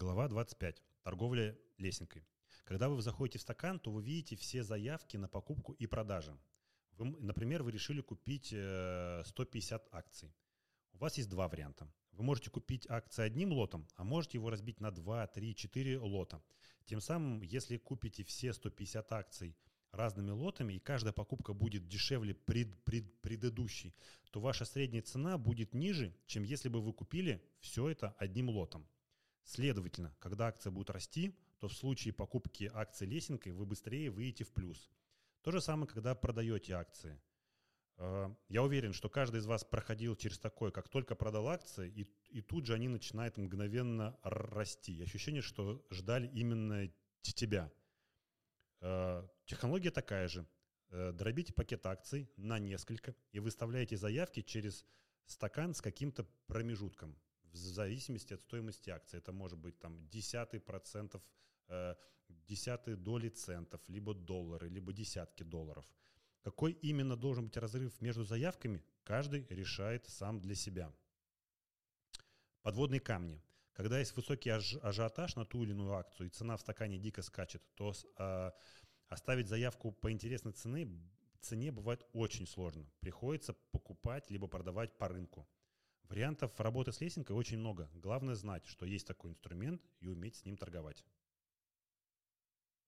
Глава 25. Торговля лесенкой. Когда вы заходите в стакан, то вы видите все заявки на покупку и продажи. Вы, например, вы решили купить 150 э, акций. У вас есть два варианта. Вы можете купить акции одним лотом, а можете его разбить на 2, 3, 4 лота. Тем самым, если купите все 150 акций разными лотами, и каждая покупка будет дешевле пред, пред, предыдущей, то ваша средняя цена будет ниже, чем если бы вы купили все это одним лотом. Следовательно, когда акция будет расти, то в случае покупки акций лесенкой вы быстрее выйдете в плюс. То же самое, когда продаете акции. Э, я уверен, что каждый из вас проходил через такое, как только продал акции, и, и тут же они начинают мгновенно расти. Ощущение, что ждали именно тебя. Э, технология такая же. Э, дробите пакет акций на несколько и выставляете заявки через стакан с каким-то промежутком зависимости от стоимости акции. Это может быть там десятый процентов, э, десятые доли центов, либо доллары, либо десятки долларов. Какой именно должен быть разрыв между заявками, каждый решает сам для себя. Подводные камни. Когда есть высокий аж, ажиотаж на ту или иную акцию, и цена в стакане дико скачет, то э, оставить заявку по интересной цене, цене бывает очень сложно. Приходится покупать либо продавать по рынку. Вариантов работы с лесенкой очень много. Главное знать, что есть такой инструмент и уметь с ним торговать.